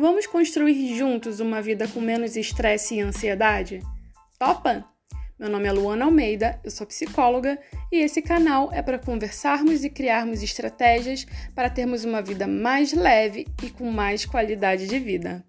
Vamos construir juntos uma vida com menos estresse e ansiedade? Topa? Meu nome é Luana Almeida, eu sou psicóloga e esse canal é para conversarmos e criarmos estratégias para termos uma vida mais leve e com mais qualidade de vida.